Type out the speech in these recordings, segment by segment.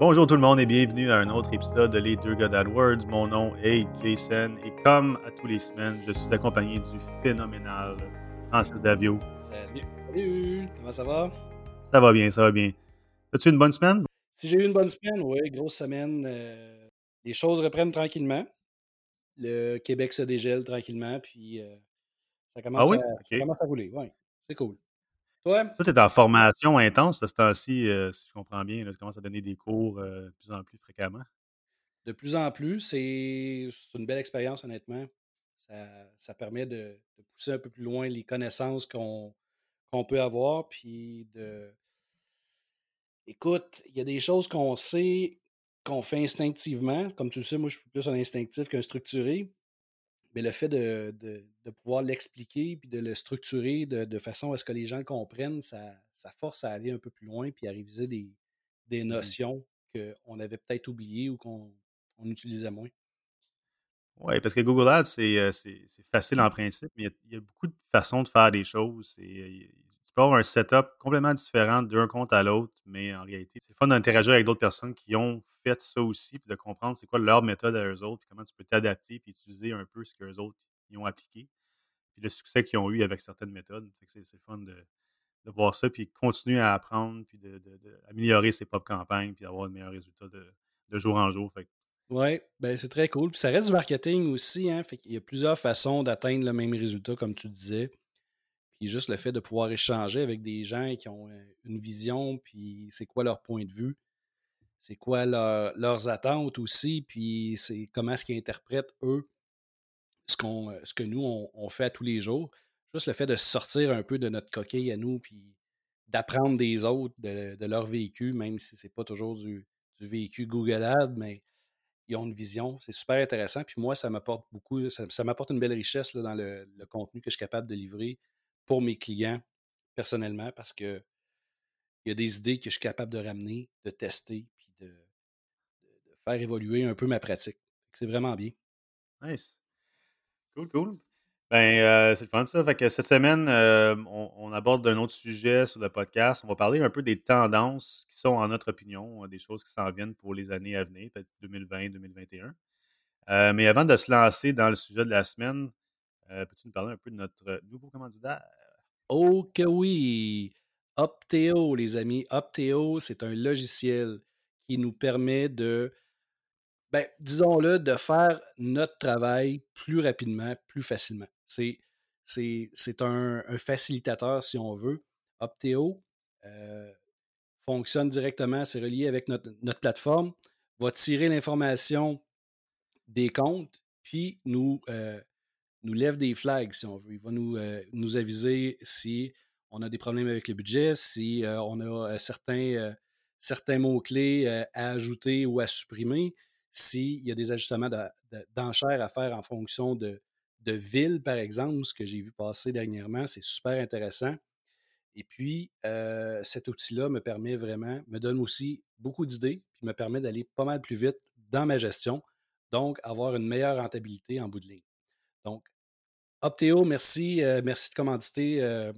Bonjour tout le monde et bienvenue à un autre épisode de Les Deux God AdWords. Mon nom est Jason et comme à tous les semaines, je suis accompagné du phénoménal Francis Davio. Salut, salut, comment ça va? Ça va bien, ça va bien. As-tu une bonne semaine? Si j'ai eu une bonne semaine, oui, grosse semaine. euh, les choses reprennent tranquillement. Le Québec se dégèle tranquillement, puis euh, ça, commence Ah oui? à, ça commence à rouler. Ouais, c'est cool. Toi? Toi, tu es en formation intense ce temps-ci, euh, si je comprends bien. là, tu commences à donner des cours euh, de plus en plus fréquemment. De plus en plus, c'est une belle expérience, honnêtement. Ça, ça permet de, de pousser un peu plus loin les connaissances qu'on qu'on peut avoir, puis de... Écoute, il y a des choses qu'on sait, qu'on fait instinctivement. Comme tu le sais, moi, je suis plus un instinctif qu'un structuré. Mais le fait de, de- de pouvoir l'expliquer puis de le structurer de, de façon à ce que les gens le comprennent, ça, ça force à aller un peu plus loin puis à réviser des, des Mhm. notions qu'on avait peut-être oubliées ou qu'on on utilisait moins. Oui, parce que Google Ads, c'est euh, facile en principe, mais il y, a, il y a beaucoup de façons de faire des choses. Il- peux avoir un setup complètement différent d'un compte à l'autre, mais en réalité, c'est fun d'interagir avec d'autres personnes qui ont fait ça aussi, puis de comprendre c'est quoi leur méthode à eux autres, puis comment tu peux t'adapter, puis utiliser un peu ce qu'eux autres y ont appliqué, puis le succès qu'ils ont eu avec certaines méthodes. C'est fun de, voir ça, puis continuer à apprendre, puis de, de- de ses propres campagnes, puis d'avoir de meilleurs résultats de, jour en jour. Oui, ben c'est très cool. Puis ça reste du marketing aussi, hein. Fait qu'il y a plusieurs façons d'atteindre le même résultat, comme tu disais. Puis juste le fait de pouvoir échanger avec des gens qui ont une vision, puis c'est quoi leur point de vue, c'est quoi leur- leurs attentes aussi, puis c'est comment est-ce qu'ils interprètent, eux, ce, ce que nous, on, fait tous les jours. Juste le fait de sortir un peu de notre coquille à nous, puis d'apprendre des autres, de, leur vécu, même si c'est pas toujours du, du vécu Google Ads, mais ils ont une vision. C'est super intéressant. Puis moi, ça m'apporte beaucoup, ça, m'apporte une belle richesse dans le contenu que je suis capable de livrer pour mes clients personnellement parce que il y a des idées que je suis capable de ramener, de tester, puis de, de- de faire évoluer un peu ma pratique. C'est vraiment bien. nice. Cool, cool. Ben, euh, c'est le fun ça. Fait que cette semaine, euh, on, aborde un autre sujet sur le podcast. On va parler un peu des tendances qui sont, en notre opinion, euh, des choses qui s'en viennent pour les années à venir, peut-être 2020, 2021. Euh, mais avant de se lancer dans le sujet de la semaine, peux-tu nous parler un peu de notre euh, nouveau candidat? Oh oui! Opteo, les amis. Opteo, c'est un logiciel qui nous permet de, ben, disons-le, de faire notre travail plus rapidement, plus facilement. C'est, un, facilitateur, si on veut. Opteo euh, fonctionne directement, c'est relié avec notre, plateforme, va tirer l'information des comptes, puis nous, euh, nous lève des flags, si on veut. Il va nous, euh, nous aviser si on a des problèmes avec le budget, si euh, on a euh, certains, certains mots-clés à ajouter ou à supprimer, s'il y a des ajustements de- de- d'enchères à faire en fonction de, de ville, par exemple, ce que j'ai vu passer dernièrement, c'est super intéressant. Et puis, cet outil-là me permet vraiment, me donne aussi beaucoup d'idées, puis me permet d'aller pas mal plus vite dans ma gestion, donc avoir une meilleure rentabilité en bout de ligne. Donc, Optéo, merci, euh, merci de commanditer euh,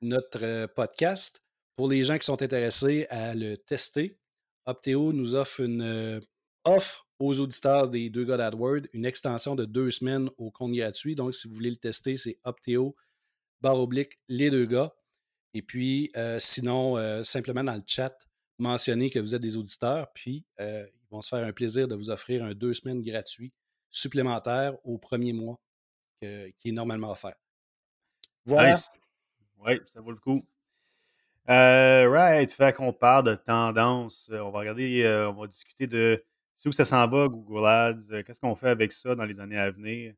notre euh, podcast. Pour les gens qui sont intéressés à le tester, Optéo nous offre une offre aux auditeurs des deux gars d'AdWord, une extension de deux semaines au compte gratuit. Donc, si vous voulez le tester, c'est Optéo, barre oblique, les deux gars. Et puis, sinon, simplement dans le chat, mentionnez que vous êtes des auditeurs, puis ils vont se faire un plaisir de vous offrir un deux semaines gratuit supplémentaire au premier mois qui est normalement offert. Voilà. Oui, ça vaut le coup. Euh, right. Fait qu'on parle de tendance. Euh, On va regarder, euh, on va discuter de où ça s'en va, Google Ads. euh, Qu'est-ce qu'on fait avec ça dans les années à venir?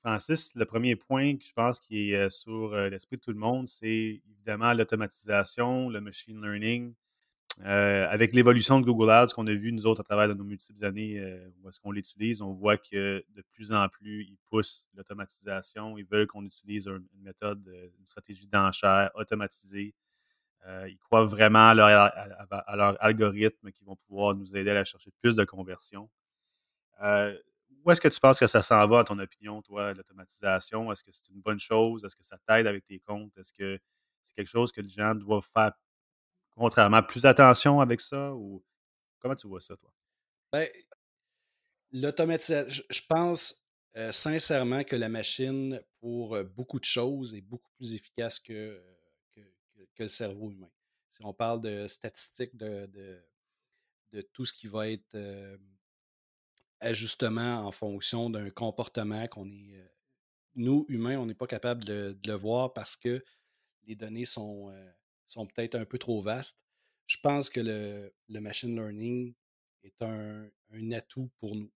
Francis, le premier point que je pense qui est sur l'esprit de tout le monde, c'est évidemment l'automatisation, le machine learning. Euh, avec l'évolution de Google Ads qu'on a vu nous autres à travers nos multiples années euh, où est-ce qu'on l'utilise, on voit que de plus en plus, ils poussent l'automatisation. Ils veulent qu'on utilise un- une méthode, euh, une stratégie d'enchère automatisée. Ils croient vraiment à leur, algorithme qui vont pouvoir nous aider à chercher plus de conversions. Où est-ce que tu penses que ça s'en va, à ton opinion, toi, l'automatisation? Est-ce que c'est une bonne chose? Est-ce que ça t'aide avec tes comptes? Est-ce que c'est quelque chose que les gens doivent faire contrairement, plus attention avec ça? Ou comment tu vois ça, toi? Ben, l'automatisation, je pense euh, sincèrement que la machine, pour beaucoup de choses, est beaucoup plus efficace que, que, le cerveau humain. Si on parle de statistiques, de, de, tout ce qui va être ajustement en fonction d'un comportement qu'on est. nous, humains, on n'est pas capable de, le voir parce que les données sont, sont peut-être un peu trop vastes. Je pense que le, machine learning est un, atout pour nous.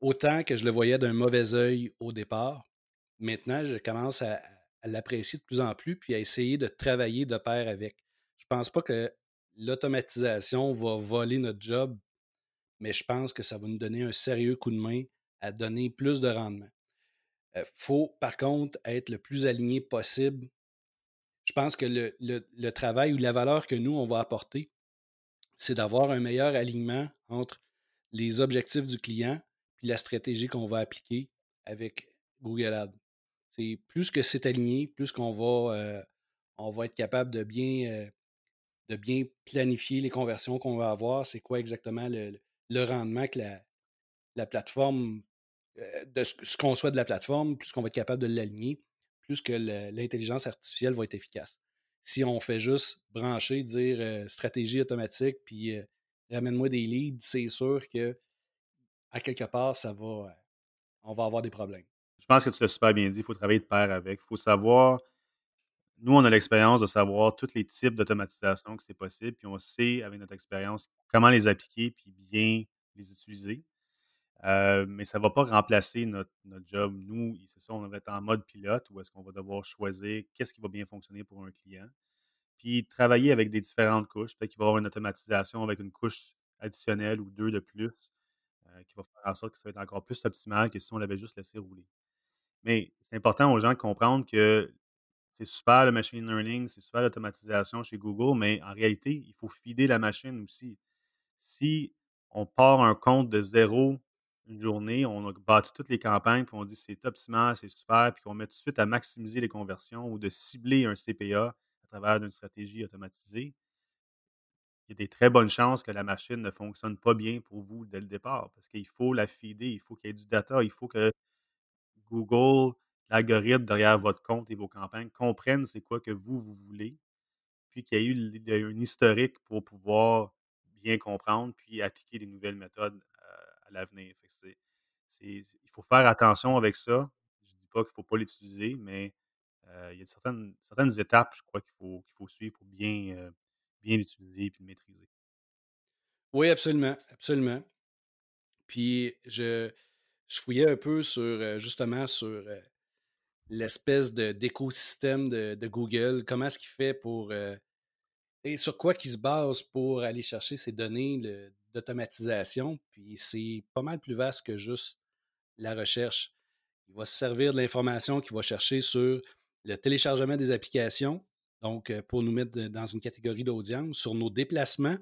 Autant que je le voyais d'un mauvais œil au départ, maintenant, je commence à, l'apprécier de plus en plus puis à essayer de travailler de pair avec. Je pense pas que l'automatisation va voler notre job mais je pense que ça va nous donner un sérieux coup de main à donner plus de rendement. Il euh, faut, par contre, être le plus aligné possible. Je pense que le, travail ou la valeur que nous, on va apporter, c'est d'avoir un meilleur alignement entre les objectifs du client et la stratégie qu'on va appliquer avec Google Ads. C'est plus que c'est aligné, plus qu'on va, euh, on va être capable de bien, euh, de bien planifier les conversions qu'on va avoir, c'est quoi exactement le, rendement que la, plateforme, euh, de ce, qu'on soit de la plateforme, plus qu'on va être capable de l'aligner, plus que l'intelligence artificielle va être efficace. Si on fait juste brancher, dire euh, stratégie automatique, puis euh, ramène-moi des leads, c'est sûr que à quelque part, ça va, on va avoir des problèmes. Je pense que tu l'as super bien dit, il faut travailler de pair avec. Il faut savoir nous, on a l'expérience de savoir tous les types d'automatisation que c'est possible, puis on sait, avec notre expérience, comment les appliquer, puis bien les utiliser. Euh, mais ça ne va pas remplacer notre, job. Nous, c'est ça, on va être en mode pilote où est-ce qu'on va devoir choisir qu'est-ce qui va bien fonctionner pour un client. Puis travailler avec des différentes couches. Peut-être qu'il va y avoir une automatisation avec une couche additionnelle ou deux de plus euh, qui va faire en sorte que ça va être encore plus optimal que si on l'avait juste laissé rouler. Mais c'est important aux gens de comprendre que c'est super le machine learning, c'est super l'automatisation chez Google, mais en réalité, il faut fider la machine aussi. Si on part un compte de zéro une journée, on a bâti toutes les campagnes, puis on dit c'est optimal, c'est super, puis qu'on met tout de suite à maximiser les conversions ou de cibler un CPA à travers une stratégie automatisée, il y a des très bonnes chances que la machine ne fonctionne pas bien pour vous dès le départ, parce qu'il faut la fider, il faut qu'il y ait du data, il faut que Google l'algorithme derrière votre compte et vos campagnes comprennent c'est quoi que vous, vous voulez, puis qu'il y a eu un historique pour pouvoir bien comprendre, puis appliquer des nouvelles méthodes l'avenir. il faut faire attention avec ça. Je ne dis pas qu'il ne faut pas l'utiliser, mais euh, il y a certaines, certaines étapes, je crois, qu'il faut, qu'il faut suivre pour bien, euh, bien l'utiliser et le maîtriser. Oui, absolument, absolument. Puis je, je fouillais un peu sur justement sur l'espèce d'écosystème de, de, Google, comment est-ce qu'il fait pour euh, et sur quoi qu'il se base pour aller chercher ces données d'automatisation. Puis c'est pas mal plus vaste que juste la recherche. Il va se servir de l'information qu'il va chercher sur le téléchargement des applications, donc euh, pour nous mettre dans une catégorie d'audience, sur nos déplacements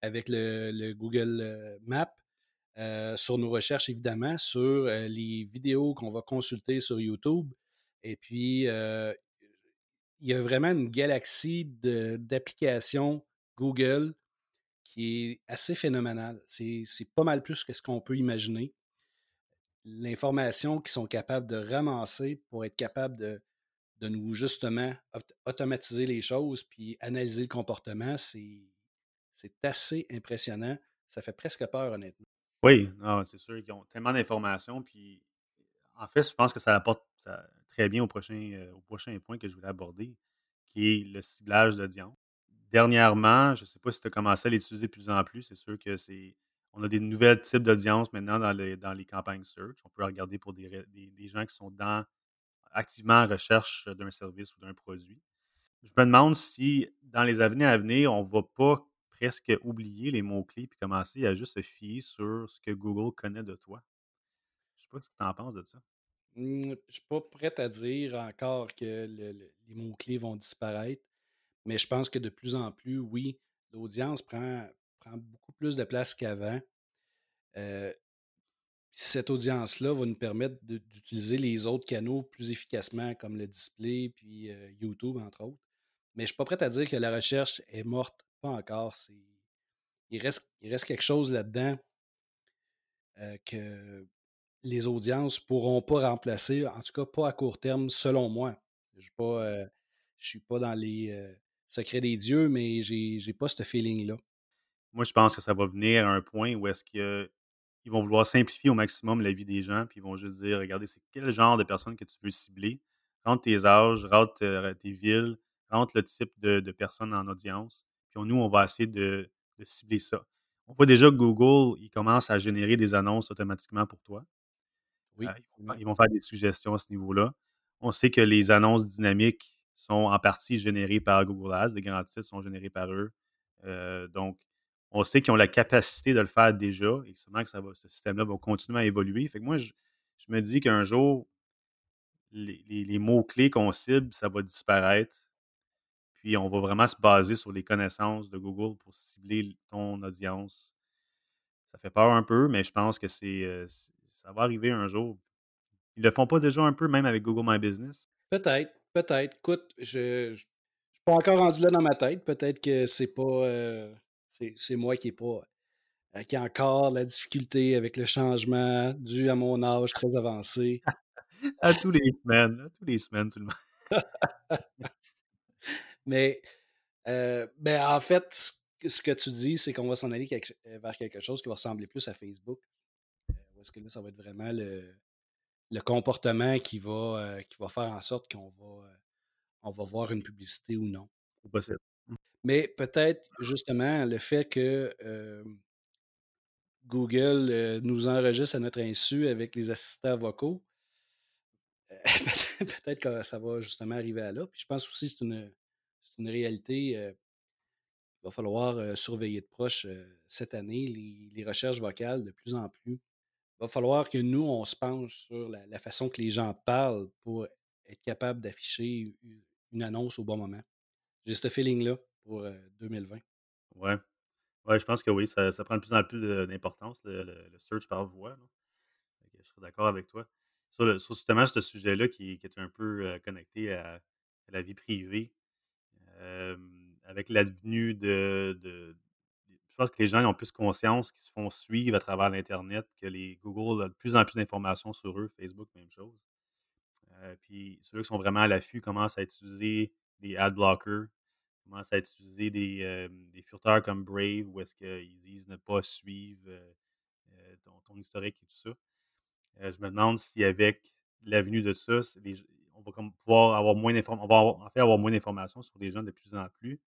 avec le, Google euh, Maps, sur nos recherches évidemment, sur les vidéos qu'on va consulter sur YouTube, et puis, il y a vraiment une galaxie d'applications Google est assez phénoménale. C'est pas mal plus que ce qu'on peut imaginer. L'information qu'ils sont capables de ramasser pour être capables de, de nous justement automatiser les choses puis analyser le comportement, c'est assez impressionnant. Ça fait presque peur, honnêtement. Oui, c'est sûr qu'ils ont tellement d'informations. Puis, en fait, je pense que ça apporte très bien au prochain, euh, au prochain point que je voulais aborder, qui est le ciblage d'audience. Dernièrement, je ne sais pas si tu as commencé à l'utiliser de plus en plus, c'est sûr que c'est. On a des nouvelles types d'audience maintenant dans les, dans les campagnes search. On peut regarder pour des, des, gens qui sont dans, activement en recherche d'un service ou d'un produit. Je me demande si dans les années à venir, on ne va pas presque oublier les mots-clés puis commencer à juste se fier sur ce que Google connaît de toi. Je ne sais pas ce que tu en penses de ça. Mmh, je ne suis pas prêt à dire encore que les mots-clés vont disparaître, mais je pense que de plus en plus, oui, l'audience prend, prend beaucoup plus de place qu'avant. Cette audience-là va nous permettre d'utiliser les autres canaux plus efficacement, comme le display, puis YouTube, entre autres. Mais je suis pas prêt à dire que la recherche est morte. Pas encore. Il, reste, il reste quelque chose là-dedans que les audiences ne pourront pas remplacer, en tout cas pas à court terme, selon moi. Je ne euh, suis pas dans les secrets des dieux, mais j'ai n'ai pas ce feeling-là. Moi, je pense que ça va venir à un point où est-ce qu'ils vont vouloir simplifier au maximum la vie des gens, puis ils vont juste dire, regardez, c'est quel genre de personnes que tu veux cibler. Rentre tes âges, rentre tes villes, rentre le type de, personnes en audience. Puis nous, on va essayer de, cibler ça. On voit déjà que Google, il commence à générer des annonces automatiquement pour toi. Oui. Euh, ils, vont, faire des suggestions à ce niveau-là. On sait que les annonces dynamiques sont en partie générées par Google Ads. Les grands titres sont générés par eux. Euh, donc, on sait qu'ils ont la capacité de le faire déjà et sûrement que ça va, ce système-là va continuer à évoluer. Fait que moi, je, me dis qu'un jour, les, mots-clés qu'on cible, ça va disparaître. Puis on va vraiment se baser sur les connaissances de Google pour cibler ton audience. Ça fait peur un peu, mais je pense que c'est euh, ça va arriver un jour. Ils le font pas déjà un peu, même avec Google My Business? Peut-être, peut-être. Écoute, je ne suis pas encore rendu là dans ma tête. Peut-être que c'est pas. Euh, c'est moi qui n'ai pas. Euh, qui a encore la difficulté avec le changement dû à mon âge très avancé. à tous les semaines, à tous les semaines, tout le monde. Mais euh, ben, en fait, ce que tu dis, c'est qu'on va s'en aller vers quelque chose qui va ressembler plus à Facebook. Est-ce que là, ça va être vraiment le, le comportement qui va, euh, qui va faire en sorte qu'on va, euh, on va voir une publicité ou non. Possible. Mmh. Mais peut-être justement le fait que Google nous enregistre à notre insu avec les assistants vocaux, peut-être que ça va justement arriver à là. Puis je pense aussi que c'est une, une, réalité. il va falloir surveiller de proche cette année les, les, recherches vocales de plus en plus va falloir que nous, on se penche sur la, façon que les gens parlent pour être capable d'afficher une annonce au bon moment. J'ai ce feeling-là pour 2020. Euh, ouais. Ouais, je pense que oui, ça, prend de plus en plus d'importance, le, search par voix. Je serais d'accord avec toi. Sur, justement ce sujet-là qui, est un peu euh, connecté à, la vie privée, euh, avec l'avenue de, pense que les gens ont plus conscience qu'ils se font suivre à travers l'Internet, que les Google a de plus en plus d'informations sur eux, Facebook, même chose. Euh, puis ceux qui sont vraiment à l'affût commencent à utiliser des ad blockers, commencent à utiliser des, euh, des furteurs comme Brave, où est-ce qu'ils disent ne pas suivre euh, ton, historique et tout ça. je me demande si avec l'avenue de ça, on va pouvoir avoir moins d'informations, on va en fait avoir moins d'informations sur les gens de plus en plus.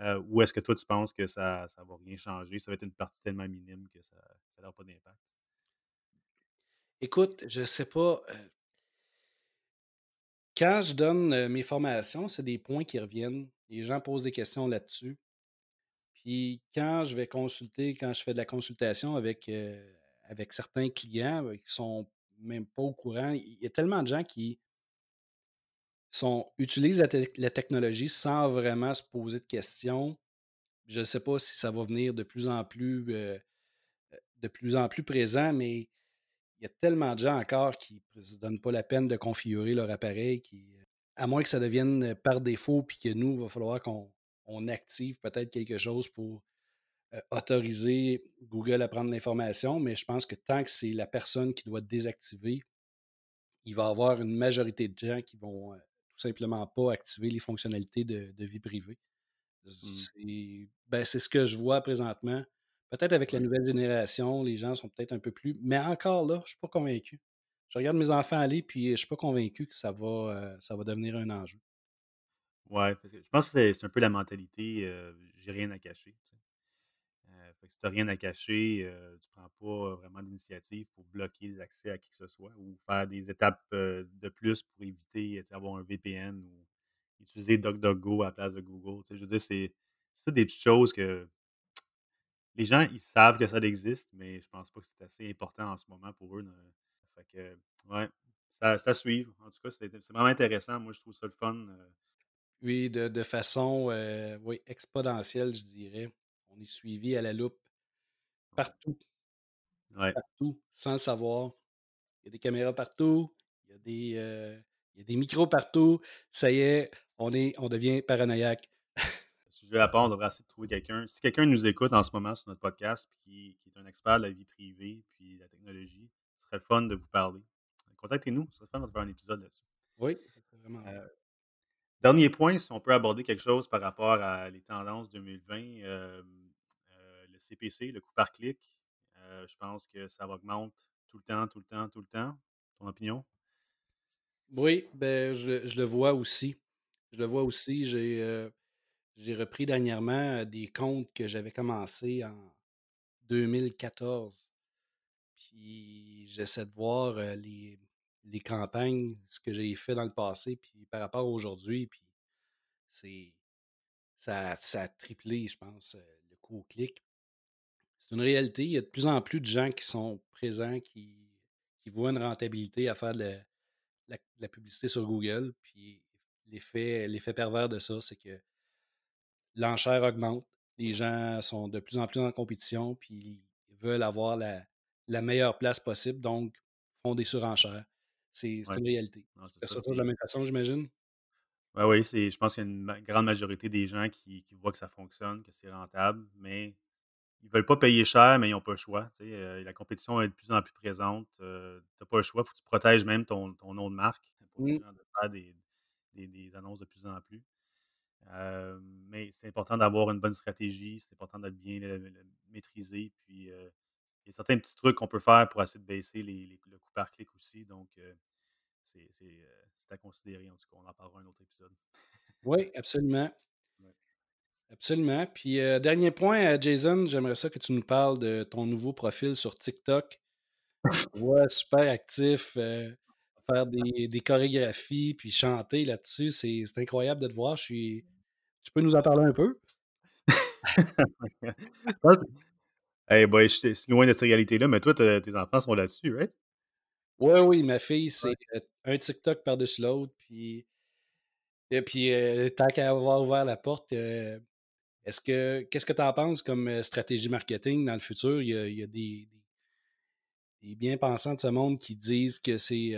Euh, ou est-ce que toi, tu penses que ça ne va rien changer? Ça va être une partie tellement minime que ça n'aura pas d'impact? Écoute, je ne sais pas. Euh quand je donne euh, mes formations, c'est des points qui reviennent. Les gens posent des questions là-dessus. Puis quand je vais consulter, quand je fais de la consultation avec, avec certains clients qui sont même pas au courant, il y a tellement de gens qui sont, utilisent la, technologie sans vraiment se poser de questions. Je ne sais pas si ça va venir de plus en plus, euh, euh, de plus en plus présent, mais il y a tellement de gens encore qui ne se donnent pas la peine de configurer leur appareil, qui, à moins que ça devienne par défaut, puis que nous, il va falloir qu'on active peut-être quelque chose pour euh, autoriser Google à prendre l'information, mais je pense que tant que c'est la personne qui doit désactiver, il va y avoir une majorité de gens qui vont simplement pas activer les fonctionnalités de, vie privée. Mmh. Ben, c'est ce que je vois présentement. Peut-être avec la nouvelle génération, les gens sont peut-être un peu plus. Mais encore là, je ne suis pas convaincu. Je regarde mes enfants aller, puis je ne suis pas convaincu que ça va, euh, ça va devenir un enjeu. Ouais, je pense que c'est un peu la mentalité euh, j'ai rien à cacher. Euh, si tu n'as rien à cacher, euh, tu ne prends pas vraiment d'initiative pour bloquer les accès à qui que ce soit ou faire des étapes euh, de plus pour éviter d'avoir un VPN ou utiliser DuckDuckGo à la place de Google. Je veux dire, c'est des petites choses que les gens, ils savent que ça existe, mais je pense pas que c'est assez important en ce moment pour eux. Fait que, ouais, suivre. En tout cas, c'est vraiment intéressant. Moi, je trouve ça le fun. Oui, de, de façon oui, exponentielle, je dirais. On est suivi à la loupe partout. Partout, sans le savoir. Il y a des caméras partout, il y a des, euh, il y a des micros partout. Ça y est, on, est, on devient paranoïaque. sujet à part, on devrait essayer de trouver quelqu'un. Si quelqu'un nous écoute en ce moment sur notre podcast, qui, qui, est un expert de la vie privée puis de la technologie, ce serait le fun de vous parler. Contactez-nous, ce serait fun de faire un épisode là-dessus. Oui, vraiment. Euh, dernier point, si on peut aborder quelque chose par rapport à les tendances 2020, euh, euh, CPC, le coût par clic, euh, je pense que ça augmente tout le temps, tout le temps, tout le temps. Ton opinion? Oui, ben, je, le vois aussi. Je le vois aussi. J'ai euh, repris dernièrement euh, des comptes que j'avais commencé en 2014. Puis j'essaie de voir les, campagnes, ce que j'ai fait dans le passé, puis par rapport à aujourd'hui, puis ça, ça a triplé, je pense, le coût au clic. C'est une réalité. Il y a de plus en plus de gens qui sont présents, qui, qui voient une rentabilité à faire de la, la- de la publicité sur Google. Puis l'effet, l'effet pervers de ça, c'est que l'enchère augmente. Les gens sont de plus en plus en compétition, puis ils veulent avoir la, la meilleure place possible, donc font des surenchères. C'est Ouais. une réalité. Non, Ça ça, de la même façon, j'imagine? Ouais, oui, c'est, je pense qu'il y a une grande majorité des gens qui, qui voient que ça fonctionne, que c'est rentable, mais ils veulent pas payer cher, mais ils n'ont pas le choix. euh, la compétition est de plus en plus présente. tu n'as pas le choix. Il faut que tu protèges même ton, ton nom de marque pour les Mm. gens de faire des, des- des annonces de plus en plus. Euh, mais c'est important d'avoir une bonne stratégie, c'est important de bien le, le maîtriser. Puis euh, il y a certains petits trucs qu'on peut faire pour essayer de baisser les, les- le coût par clic aussi. Donc, euh, euh, c'est à considérer. En tout cas, on en parlera un autre épisode. Oui, absolument. Absolument. Puis, euh, dernier point, euh, Jason, j'aimerais ça que tu nous parles de ton nouveau profil sur TikTok. Te vois super actif, euh, faire des, des chorégraphies, puis chanter là-dessus. C'est incroyable de te voir. Je suis... Tu peux nous en parler un peu? Hey boy, je suis loin de cette réalité-là, mais toi, tes enfants sont là-dessus, right? Oui, oui, ma fille, c'est Ouais. un TikTok par-dessus l'autre. Puis, et puis euh, tant qu'à avoir ouvert la porte, euh, est-ce que qu'est-ce que tu en penses comme stratégie marketing dans le futur? Il y a, des, bien-pensants de ce monde qui disent que c'est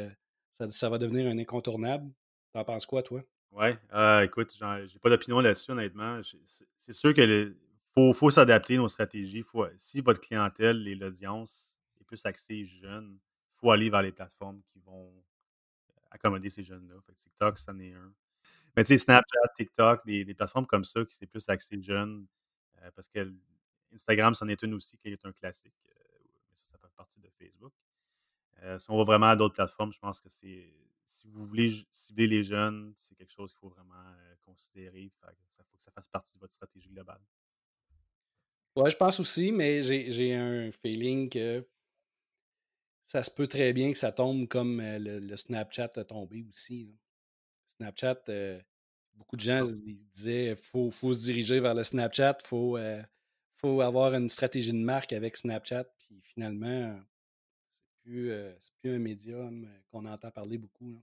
ça, va devenir un incontournable. T'en penses quoi, toi? Ouais, euh, écoute, j'en- j'ai pas d'opinion là-dessus, honnêtement. C'est sûr que le- faut, faut s'adapter nos stratégies. Si votre clientèle et l'audience est plus axée jeune, il faut aller vers les plateformes qui vont accommoder ces jeunes-là. TikTok, c'en est un. Mais tu sais, Snapchat, TikTok, des, des plateformes comme ça qui c'est plus axé jeune, euh, parce que Instagram, c'en est une aussi qui est un classique. euh, mais ça, ça fait partie de Facebook. Euh, si on va vraiment à d'autres plateformes, je pense que c'est. Si vous voulez cibler les jeunes, c'est quelque chose qu'il faut vraiment euh, considérer. Ça faut que ça fasse partie de votre stratégie globale. Ouais, je pense aussi, mais j'ai un feeling que ça se peut très bien que ça tombe comme le, Snapchat a tombé aussi. Snapchat, euh, beaucoup de gens Ah, disaient faut, faut se diriger vers le Snapchat, faut, euh, faut avoir une stratégie de marque avec Snapchat, puis finalement, c'est plus, euh, plus un médium qu'on entend parler beaucoup. là.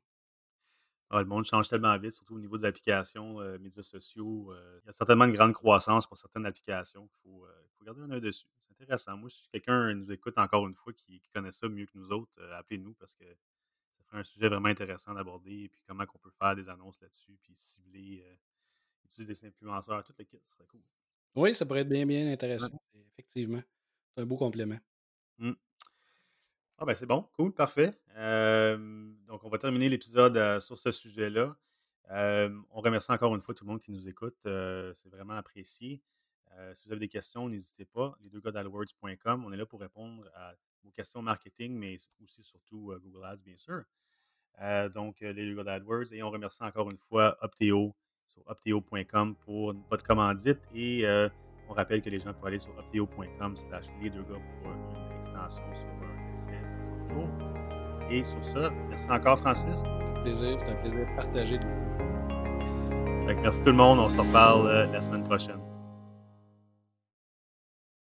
ah, le monde change tellement vite, surtout au niveau des applications, euh, médias sociaux. euh, il y a certainement une grande croissance pour certaines applications qu'il faut, euh, faut garder un œil dessus. C'est intéressant. Moi, si quelqu'un nous écoute encore une fois qui, qui connaît ça mieux que nous autres, appelez-nous parce que ferait un sujet vraiment intéressant d'aborder. Et puis comment on peut faire des annonces là-dessus, puis cibler, euh, utiliser des influenceurs, tout le kit, ce serait cool. Oui, ça pourrait être bien, bien Ouais. intéressant, effectivement. C'est un beau complément. Mm. Ah ben c'est bon, cool, parfait. Euh, donc on va terminer l'épisode euh, sur ce sujet-là. Euh, on remercie encore une fois tout le monde qui nous écoute. euh, c'est vraiment apprécié. Si vous avez des questions, n'hésitez pas. Les deux on est là pour répondre à vos questions marketing, mais aussi surtout Google Ads, bien sûr. Donc, les deux gars d'AdWords. Et on remercie encore une fois Opteo sur opteo.com pour votre commandite. Et on rappelle que les gens peuvent aller sur opteo.com slash les deux gars pour une extension sur un essai de 30 jours. Et sur ça, merci encore Francis. Un plaisir, c'est un plaisir de partager. Merci tout le monde. On se reparle la semaine prochaine.